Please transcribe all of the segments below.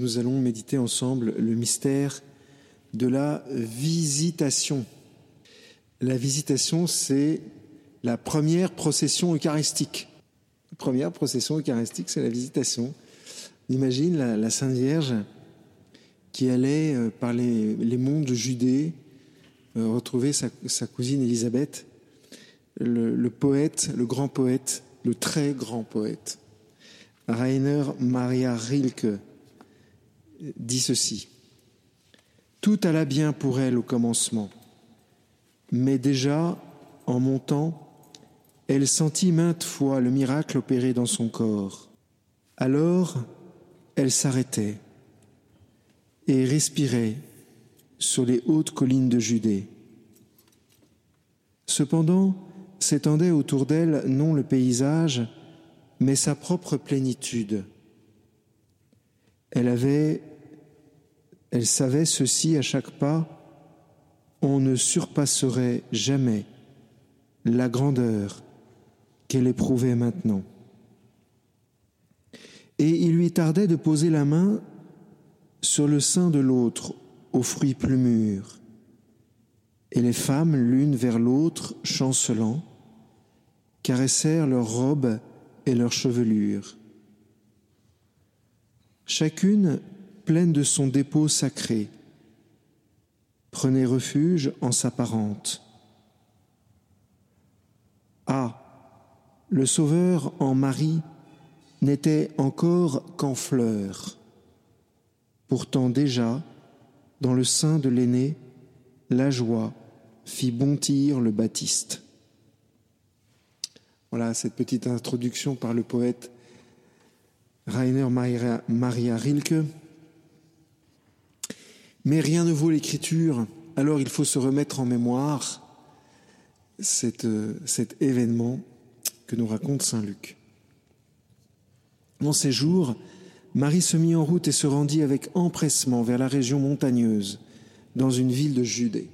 nous allons méditer ensemble le mystère de la visitation. La visitation, c'est la première procession eucharistique. La première procession eucharistique, c'est la visitation. imagine la, Sainte Vierge qui allait euh, par les, monts de Judée euh, retrouver sa, cousine Élisabeth, le, poète, le grand poète, le très grand poète, Rainer Maria Rilke, dit ceci. Tout alla bien pour elle au commencement, mais déjà, en montant, elle sentit maintes fois le miracle opéré dans son corps. Alors, elle s'arrêtait et respirait sur les hautes collines de Judée. Cependant, s'étendait autour d'elle non le paysage, mais sa propre plénitude. Elle avait, elle savait ceci à chaque pas, on ne surpasserait jamais la grandeur qu'elle éprouvait maintenant. Et il lui tardait de poser la main sur le sein de l'autre, aux fruits plus mûrs. Et les femmes, l'une vers l'autre, chancelant, caressèrent leurs robes et leurs chevelures. Chacune, pleine de son dépôt sacré, prenait refuge en sa parente. Ah, le Sauveur en Marie n'était encore qu'en fleurs. Pourtant déjà, dans le sein de l'aîné, la joie fit bondir le Baptiste. Voilà cette petite introduction par le poète Rainer Maria Rilke. Mais rien ne vaut l'écriture, alors il faut se remettre en mémoire cet événement que nous raconte Saint Luc. En ces jours, Marie se mit en route et se rendit avec empressement vers la région montagneuse, dans une ville de Judée.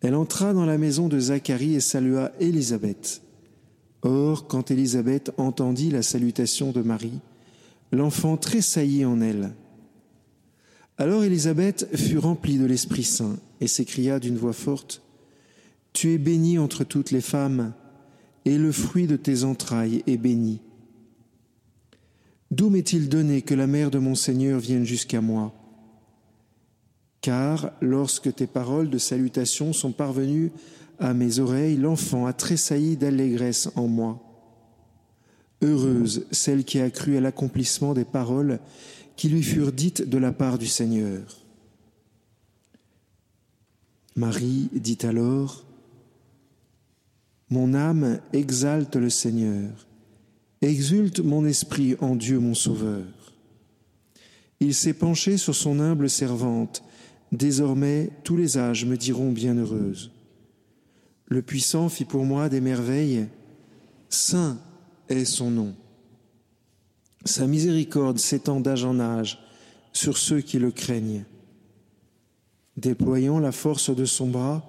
Elle entra dans la maison de Zacharie et salua Élisabeth. Or, quand Élisabeth entendit la salutation de Marie, l'enfant tressaillit en elle. Alors Élisabeth fut remplie de l'Esprit Saint et s'écria d'une voix forte, Tu es bénie entre toutes les femmes, et le fruit de tes entrailles est béni. D'où m'est-il donné que la mère de mon Seigneur vienne jusqu'à moi? Car lorsque tes paroles de salutation sont parvenues à mes oreilles, l'enfant a tressailli d'allégresse en moi. Heureuse celle qui a cru à l'accomplissement des paroles qui lui furent dites de la part du Seigneur. Marie dit alors, mon âme exalte le Seigneur, exulte mon esprit en Dieu mon Sauveur. Il s'est penché sur son humble servante, désormais tous les âges me diront bienheureuse. Le puissant fit pour moi des merveilles, saint est son nom. Sa miséricorde s'étend d'âge en âge sur ceux qui le craignent. Déployant la force de son bras,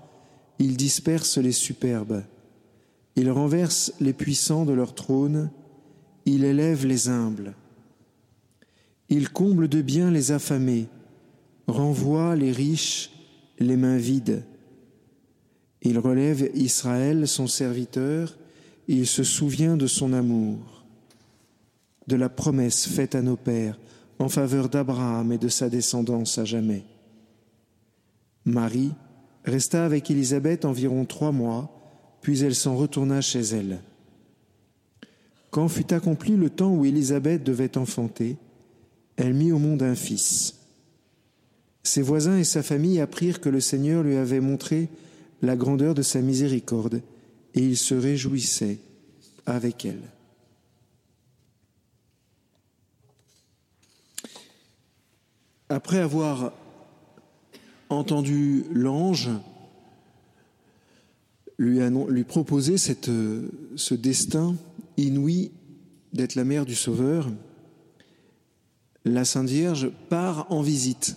il disperse les superbes. Il renverse les puissants de leur trône, il élève les humbles. Il comble de bien les affamés, renvoie les riches les mains vides. Il relève Israël, son serviteur, il se souvient de son amour, de la promesse faite à nos pères en faveur d'Abraham et de sa descendance à jamais. Marie resta avec Élisabeth environ trois mois, puis elle s'en retourna chez elle. Quand fut accompli le temps où Élisabeth devait enfanter, elle mit au monde un fils. Ses voisins et sa famille apprirent que le Seigneur lui avait montré la grandeur de sa miséricorde, et ils se réjouissaient avec elle. Après avoir entendu l'ange lui, proposer ce destin inouï d'être la mère du Sauveur, la Sainte Vierge part en visite.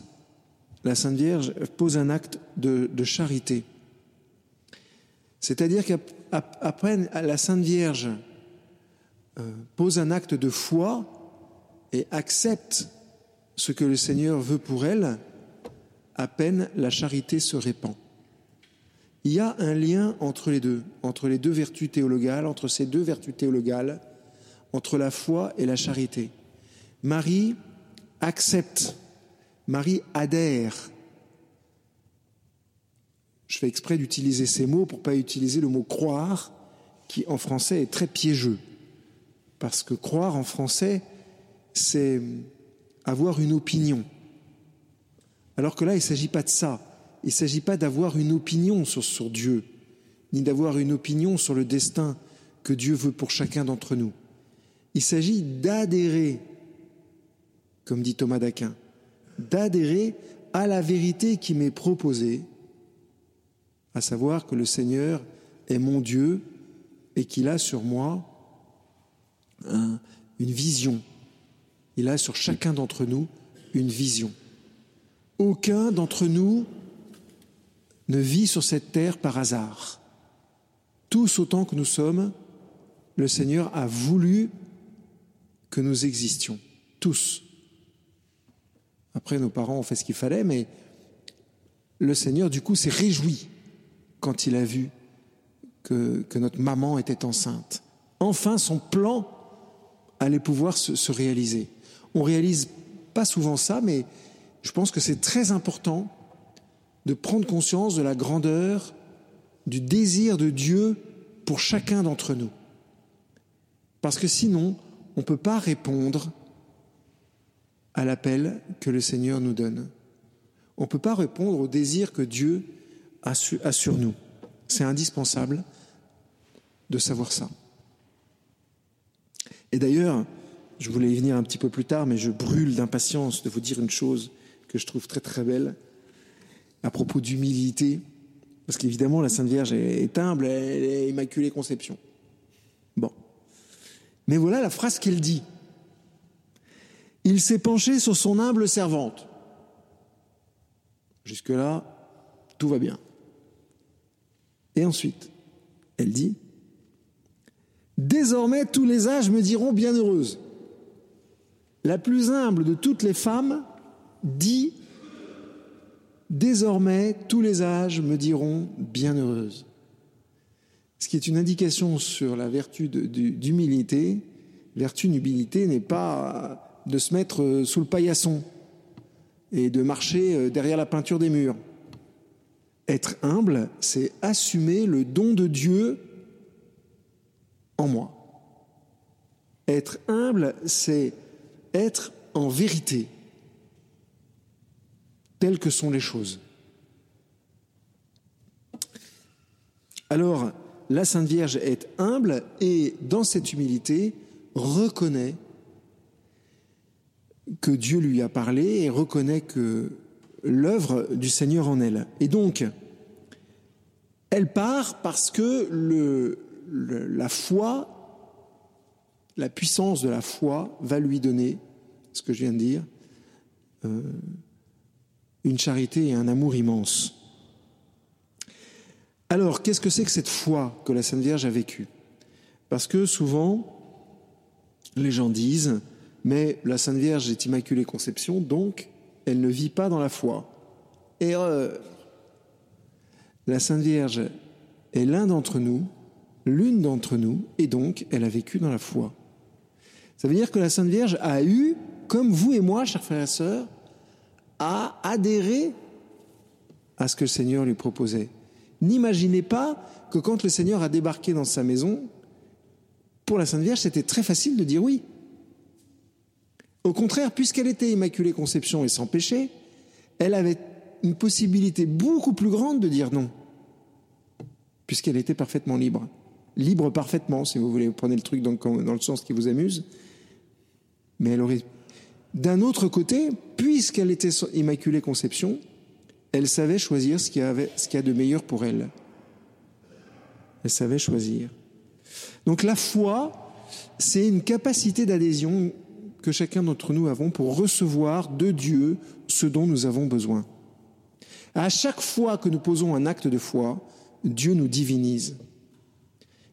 La Sainte Vierge pose un acte de, charité. C'est-à-dire qu'après la Sainte Vierge euh, pose un acte de foi et accepte ce que le Seigneur veut pour elle, à peine la charité se répand. Il y a un lien entre les deux, entre les deux vertus théologales, entre ces deux vertus théologales, entre la foi et la charité. Marie accepte, Marie adhère. Je fais exprès d'utiliser ces mots pour pas utiliser le mot croire, qui en français est très piégeux. Parce que croire en français, c'est avoir une opinion. Alors que là, il ne s'agit pas de ça. Il ne s'agit pas d'avoir une opinion sur Dieu, ni d'avoir une opinion sur le destin que Dieu veut pour chacun d'entre nous. Il s'agit d'adhérer, comme dit Thomas d'Aquin, d'adhérer à la vérité qui m'est proposée, à savoir que le Seigneur est mon Dieu et qu'il a sur moi une vision. Il a sur chacun d'entre nous une vision. Aucun d'entre nous ne vit sur cette terre par hasard. Tous autant que nous sommes, le Seigneur a voulu que nous existions. Tous. Après, nos parents ont fait ce qu'il fallait, mais le Seigneur, du coup, s'est réjoui quand il a vu que, notre maman était enceinte. Enfin, son plan allait pouvoir se, se réaliser. On réalise pas souvent ça, mais je pense que c'est très important de prendre conscience de la grandeur, du désir de Dieu pour chacun d'entre nous. Parce que sinon, on ne peut pas répondre à l'appel que le Seigneur nous donne. On ne peut pas répondre au désir que Dieu a, sur nous. C'est indispensable de savoir ça. Et d'ailleurs, je voulais y venir un petit peu plus tard, mais je brûle d'impatience de vous dire une chose que je trouve très très belle à propos d'humilité, parce qu'évidemment la Sainte Vierge est humble, elle est immaculée conception. Bon. Mais voilà la phrase qu'elle dit. Il s'est penché sur son humble servante. Jusque-là, tout va bien. Et ensuite, elle dit, Désormais tous les âges me diront bienheureuse. La plus humble de toutes les femmes dit Désormais, tous les âges me diront bienheureuse. Ce qui est une indication sur la vertu d'humilité. Vertu d'humilité n'est pas de se mettre sous le paillasson et de marcher derrière la peinture des murs. Être humble, c'est assumer le don de Dieu en moi. Être humble, c'est être en vérité telles que sont les choses. Alors, la Sainte Vierge est humble et, dans cette humilité, reconnaît que Dieu lui a parlé et reconnaît que l'œuvre du Seigneur en elle. Et donc, elle part parce que la foi, la puissance de la foi va lui donner, ce que je viens de dire, euh, une charité et un amour immense. Alors, qu'est-ce que c'est que cette foi que la Sainte Vierge a vécue? Parce que souvent, les gens disent, mais la Sainte Vierge est Immaculée Conception, donc elle ne vit pas dans la foi. Erreur. La Sainte Vierge est l'un d'entre nous, l'une d'entre nous, et donc elle a vécu dans la foi. Ça veut dire que la Sainte Vierge a eu, comme vous et moi, chers frères et sœurs, à adhérer à ce que le Seigneur lui proposait. N'imaginez pas que quand le Seigneur a débarqué dans sa maison, pour la Sainte Vierge, c'était très facile de dire oui. Au contraire, puisqu'elle était Immaculée Conception et sans péché, elle avait une possibilité beaucoup plus grande de dire non, puisqu'elle était parfaitement libre. Libre parfaitement, si vous voulez, vous prenez le truc dans, le sens qui vous amuse, mais elle aurait d'un autre côté, puisqu'elle était Immaculée Conception, elle savait choisir ce ce qu'il y a de meilleur pour elle. Elle savait choisir. Donc la foi, c'est une capacité d'adhésion que chacun d'entre nous avons pour recevoir de Dieu ce dont nous avons besoin. À chaque fois que nous posons un acte de foi, Dieu nous divinise.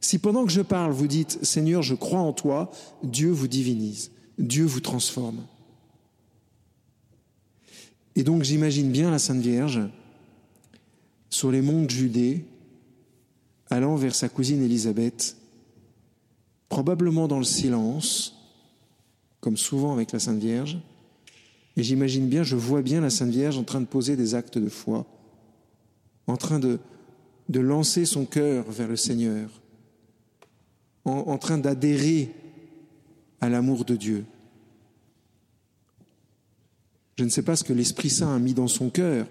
Si pendant que je parle, vous dites Seigneur, je crois en toi, Dieu vous divinise, Dieu vous transforme. Et donc j'imagine bien la Sainte Vierge sur les monts de Judée, allant vers sa cousine Élisabeth, probablement dans le silence, comme souvent avec la Sainte Vierge, et j'imagine bien, je vois bien la Sainte Vierge en train de poser des actes de foi, en train de, lancer son cœur vers le Seigneur, en, en train d'adhérer à l'amour de Dieu. Je ne sais pas ce que l'Esprit Saint a mis dans son cœur,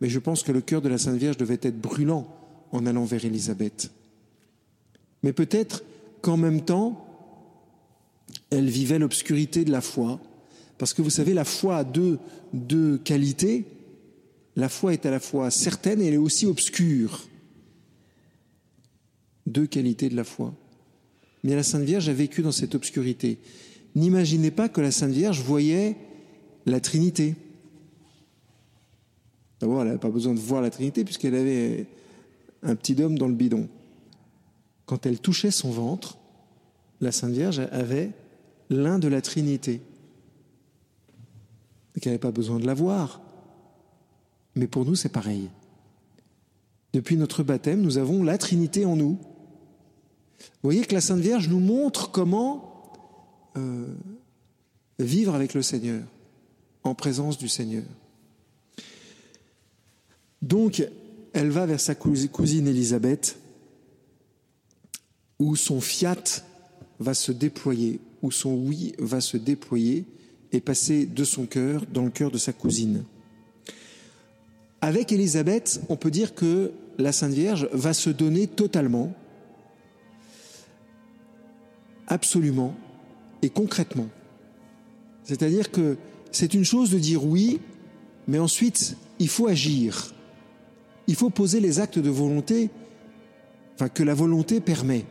mais je pense que le cœur de la Sainte Vierge devait être brûlant en allant vers Élisabeth. Mais peut-être qu'en même temps, elle vivait l'obscurité de la foi, parce que vous savez, la foi a deux, qualités. La foi est à la fois certaine et elle est aussi obscure. Deux qualités de la foi. Mais la Sainte Vierge a vécu dans cette obscurité. N'imaginez pas que la Sainte Vierge voyait la Trinité. D'abord, elle n'avait pas besoin de voir la Trinité puisqu'elle avait un petit homme dans le bidon. Quand elle touchait son ventre, la Sainte Vierge avait l'un de la Trinité. Et n'avait pas besoin de la voir. Mais pour nous, c'est pareil. Depuis notre baptême, nous avons la Trinité en nous. Vous voyez que la Sainte Vierge nous montre comment euh, vivre avec le Seigneur, en présence du Seigneur. Donc, elle va vers sa cousine Élisabeth, où son fiat va se déployer, où son oui va se déployer et passer de son cœur dans le cœur de sa cousine. Avec Élisabeth, on peut dire que la Sainte Vierge va se donner totalement, absolument et concrètement. C'est-à-dire que c'est une chose de dire oui, mais ensuite, il faut agir. Il faut poser les actes de volonté enfin, que la volonté permet.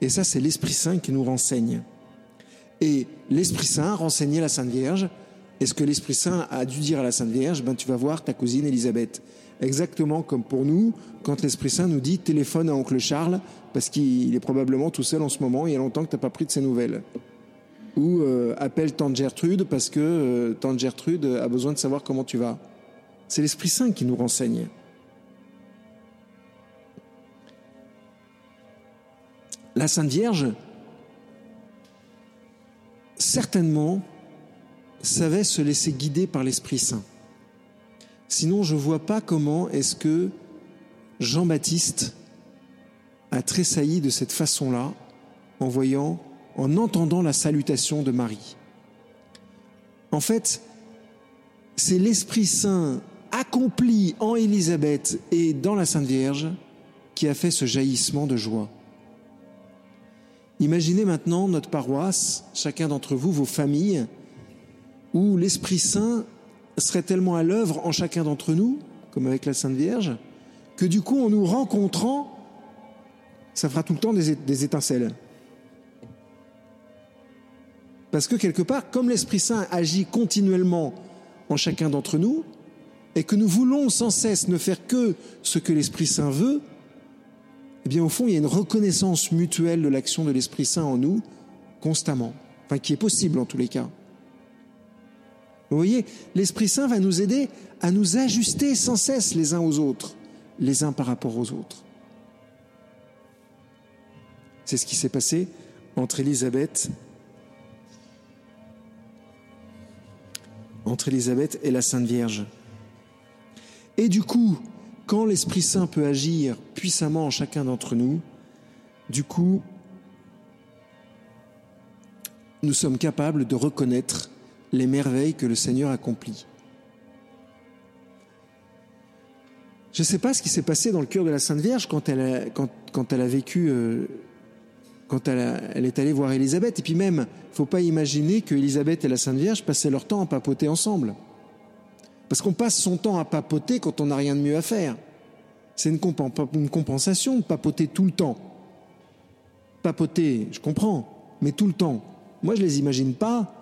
Et ça, c'est l'Esprit Saint qui nous renseigne. Et l'Esprit Saint renseignait la Sainte Vierge. Et ce que l'Esprit Saint a dû dire à la Sainte Vierge, ben, tu vas voir ta cousine Élisabeth. Exactement comme pour nous, quand l'Esprit Saint nous dit téléphone à oncle Charles, parce qu'il est probablement tout seul en ce moment, il y a longtemps que tu n'as pas pris de ses nouvelles. Ou euh, appelle tante Gertrude, parce que euh, tante Gertrude a besoin de savoir comment tu vas. C'est l'Esprit Saint qui nous renseigne. La Sainte Vierge, certainement, savait se laisser guider par l'Esprit Saint. Sinon, je ne vois pas comment est-ce que Jean-Baptiste a tressailli de cette façon-là en voyant, en entendant la salutation de Marie. En fait, c'est l'Esprit Saint accompli en Élisabeth et dans la Sainte Vierge qui a fait ce jaillissement de joie. Imaginez maintenant notre paroisse, chacun d'entre vous, vos familles, où l'Esprit Saint serait tellement à l'œuvre en chacun d'entre nous, comme avec la Sainte Vierge, que du coup, en nous rencontrant, ça fera tout le temps des, étincelles. Parce que quelque part, comme l'Esprit Saint agit continuellement en chacun d'entre nous, et que nous voulons sans cesse ne faire que ce que l'Esprit Saint veut, eh bien, au fond, il y a une reconnaissance mutuelle de l'action de l'Esprit Saint en nous, constamment, enfin, qui est possible en tous les cas. Vous voyez, l'Esprit Saint va nous aider à nous ajuster sans cesse les uns aux autres, les uns par rapport aux autres. C'est ce qui s'est passé entre Élisabeth, entre Élisabeth et la Sainte Vierge. Et du coup, quand l'Esprit Saint peut agir puissamment en chacun d'entre nous, du coup, nous sommes capables de reconnaître les merveilles que le Seigneur accomplit. Je ne sais pas ce qui s'est passé dans le cœur de la Sainte Vierge quand elle a, vécu, euh, quand elle, elle, est allée voir Élisabeth. Et puis même, il ne faut pas imaginer que Élisabeth et la Sainte Vierge passaient leur temps à papoter ensemble. Parce qu'on passe son temps à papoter quand on n'a rien de mieux à faire. C'est une, compensation de papoter tout le temps. Papoter, je comprends, mais tout le temps. Moi, je ne les imagine pas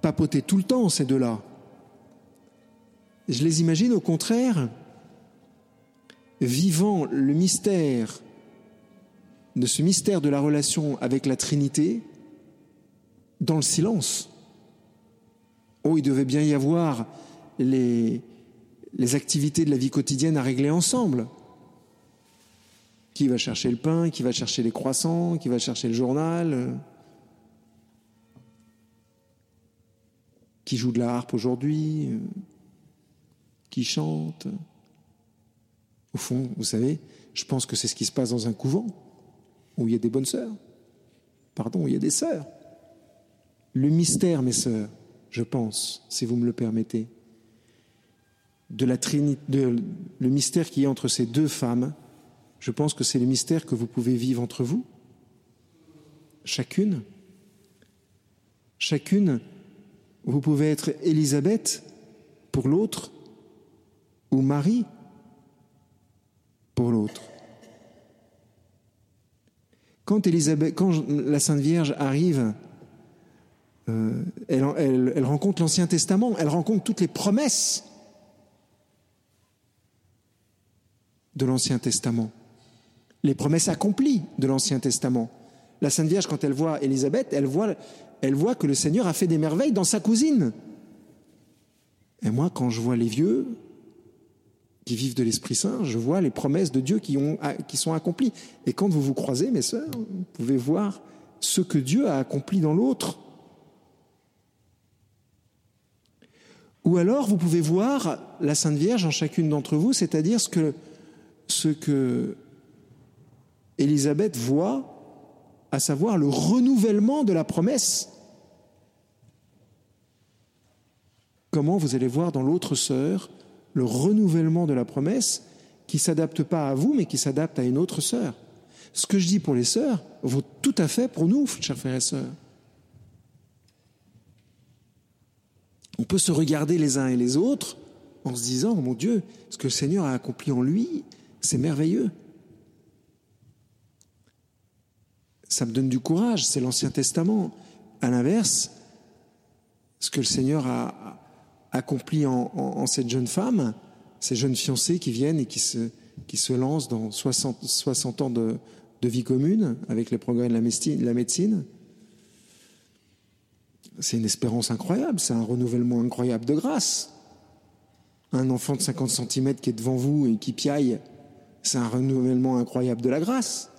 papoter tout le temps, ces deux-là. Je les imagine au contraire vivant le mystère de ce mystère de la relation avec la Trinité dans le silence Oh, il devait bien y avoir les, activités de la vie quotidienne à régler ensemble. Qui va chercher le pain, qui va chercher les croissants, qui va chercher le journal, qui joue de la harpe aujourd'hui, qui chante. Au fond, vous savez, je pense que c'est ce qui se passe dans un couvent où il y a des bonnes sœurs. Pardon, où il y a des sœurs. Le mystère, mes sœurs, je pense, si vous me le permettez, de la Trinité, de, le mystère qui est entre ces deux femmes, je pense que c'est le mystère que vous pouvez vivre entre vous, chacune. Chacune, vous pouvez être Élisabeth pour l'autre ou Marie pour l'autre. Quand, la Sainte Vierge arrive euh, elle, rencontre l'Ancien Testament, elle rencontre toutes les promesses de l'Ancien Testament, les promesses accomplies de l'Ancien Testament. La Sainte Vierge, quand elle voit Élisabeth, elle voit, elle voit que le Seigneur a fait des merveilles dans sa cousine. Et moi, quand je vois les vieux qui vivent de l'Esprit Saint, je vois les promesses de Dieu qui, ont, qui sont accomplies. Et quand vous vous croisez, mes sœurs, vous pouvez voir ce que Dieu a accompli dans l'autre. Ou alors, vous pouvez voir la Sainte Vierge en chacune d'entre vous, c'est-à-dire ce que, ce que Élisabeth voit, à savoir le renouvellement de la promesse. Comment vous allez voir dans l'autre sœur le renouvellement de la promesse qui s'adapte pas à vous, mais qui s'adapte à une autre sœur? Ce que je dis pour les sœurs vaut tout à fait pour nous, chers frères et sœurs. On peut se regarder les uns et les autres en se disant, mon Dieu, ce que le Seigneur a accompli en lui, c'est merveilleux. Ça me donne du courage, c'est l'Ancien Testament. À l'inverse, ce que le Seigneur a accompli en, cette jeune femme, ces jeunes fiancés qui viennent et qui se, lancent dans 60, 60 ans de, de, vie commune avec les progrès de la médecine, c'est une espérance incroyable, c'est un renouvellement incroyable de grâce. Un enfant de 50 cm qui est devant vous et qui piaille, c'est un renouvellement incroyable de la grâce.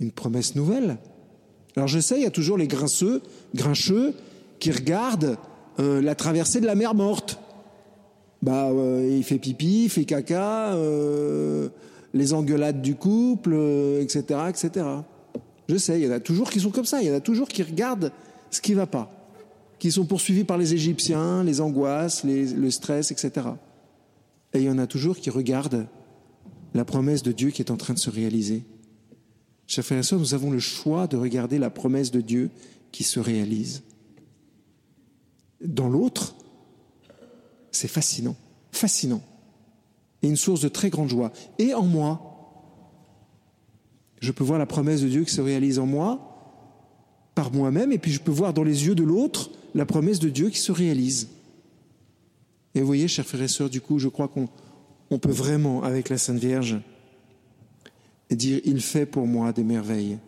Une promesse nouvelle. Alors je sais, il y a toujours les grinceux, grincheux, qui regardent euh, la traversée de la mer morte. Bah, euh, il fait pipi, il fait caca, euh, les engueulades du couple, etc., etc. Je sais, il y en a toujours qui sont comme ça, il y en a toujours qui regardent ce qui ne va pas, qui sont poursuivis par les Égyptiens, les angoisses, le stress, etc. Et il y en a toujours qui regardent la promesse de Dieu qui est en train de se réaliser. Chers frères et sœurs, nous avons le choix de regarder la promesse de Dieu qui se réalise. Dans l'autre, c'est fascinant, fascinant, et une source de très grande joie. Et en moi, je peux voir la promesse de Dieu qui se réalise en moi, par moi-même, et puis je peux voir dans les yeux de l'autre la promesse de Dieu qui se réalise. Et vous voyez, chers frères et sœurs, du coup, je crois qu'on peut vraiment, avec la Sainte Vierge, dire, il fait pour moi des merveilles.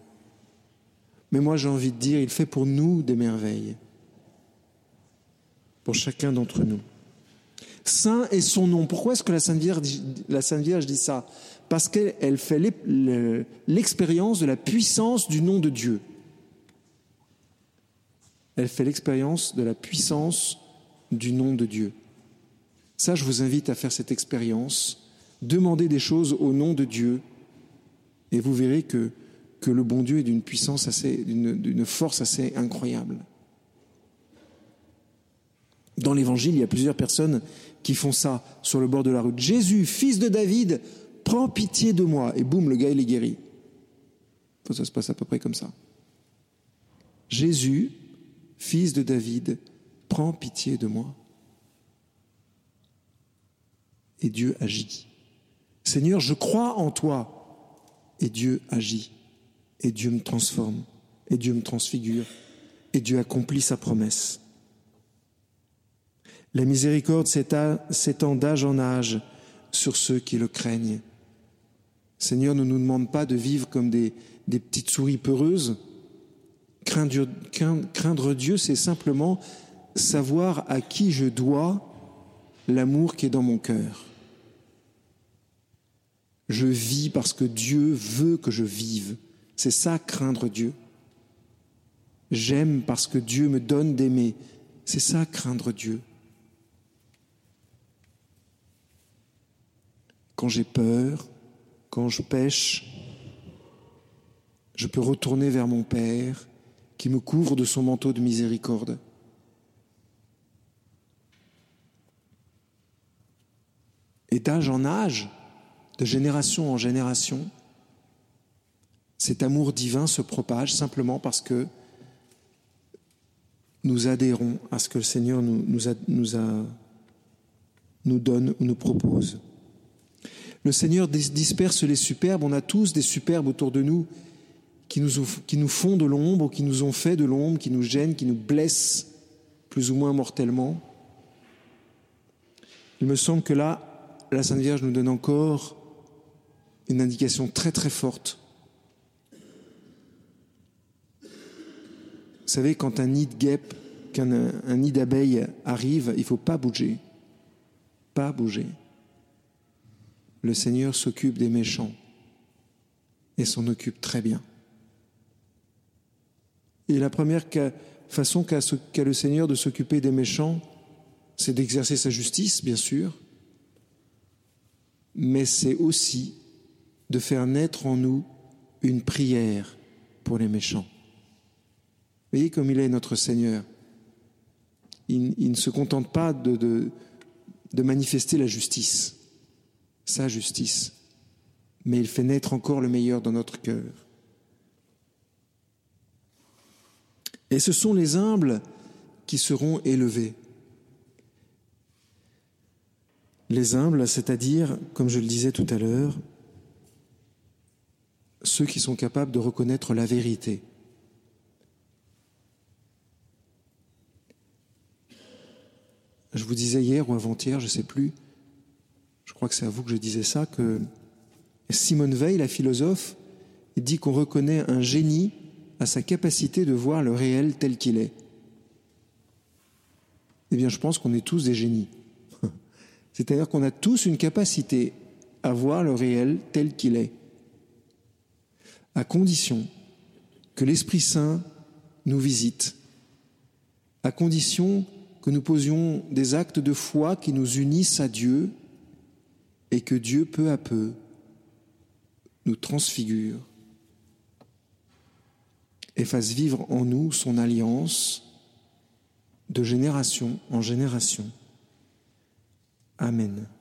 Mais moi, j'ai envie de dire, il fait pour nous des merveilles. Pour chacun d'entre nous. Saint est son nom. Pourquoi est-ce que la Sainte Vierge, la Sainte Vierge dit ça? Parce qu'elle fait l'expérience de la puissance du nom de Dieu elle fait l'expérience de la puissance du nom de Dieu. Ça, je vous invite à faire cette expérience, demandez des choses au nom de Dieu, et vous verrez que, le bon Dieu est d'une puissance assez, d'une force assez incroyable. Dans l'évangile, il y a plusieurs personnes qui font ça sur le bord de la route. Jésus, fils de David, prends pitié de moi. Et boum, le gars, est guéri. Ça se passe à peu près comme ça. Jésus, Fils de David, prends pitié de moi. Et Dieu agit. Seigneur, je crois en toi. Et Dieu agit. Et Dieu me transforme. Et Dieu me transfigure. Et Dieu accomplit sa promesse. La miséricorde s'étend d'âge en âge sur ceux qui le craignent. Seigneur ne nous demande pas de vivre comme des, des petites souris peureuses, Craindre Dieu, c'est simplement savoir à qui je dois l'amour qui est dans mon cœur. Je vis parce que Dieu veut que je vive. C'est ça craindre Dieu. J'aime parce que Dieu me donne d'aimer. C'est ça craindre Dieu. Quand j'ai peur, quand je pêche, je peux retourner vers mon Père qui me couvre de son manteau de miséricorde. Et d'âge en âge, de génération en génération, cet amour divin se propage simplement parce que nous adhérons à ce que le Seigneur nous, nous, nous donne ou nous propose. Le Seigneur disperse les superbes, on a tous des superbes autour de nous qui nous, qui nous font de l'ombre, qui nous ont fait de l'ombre, qui nous gênent, qui nous blessent plus ou moins mortellement. Il me semble que là, la Sainte Vierge nous donne encore une indication très très forte. Vous savez, quand un nid de guêpe, qu'un un nid d'abeilles arrive, il ne faut pas bouger. Pas bouger. Le Seigneur s'occupe des méchants et s'en occupe très bien. Et la première façon qu'a le Seigneur de s'occuper des méchants, c'est d'exercer sa justice, bien sûr, mais c'est aussi de faire naître en nous une prière pour les méchants. Voyez comme il est notre Seigneur. Il, ne se contente pas de, de manifester la justice, sa justice, mais il fait naître encore le meilleur dans notre cœur. Et ce sont les humbles qui seront élevés. Les humbles, c'est-à-dire, comme je le disais tout à l'heure, ceux qui sont capables de reconnaître la vérité. Je vous disais hier ou avant-hier, je ne sais plus, je crois que c'est à vous que je disais ça, que Simone Veil, la philosophe, dit qu'on reconnaît un génie à sa capacité de voir le réel tel qu'il est. Eh bien, je pense qu'on est tous des génies. C'est-à-dire qu'on a tous une capacité à voir le réel tel qu'il est, à condition que l'Esprit Saint nous visite, à condition que nous posions des actes de foi qui nous unissent à Dieu et que Dieu, peu à peu, nous transfigure et fasse vivre en nous son alliance de génération en génération. Amen.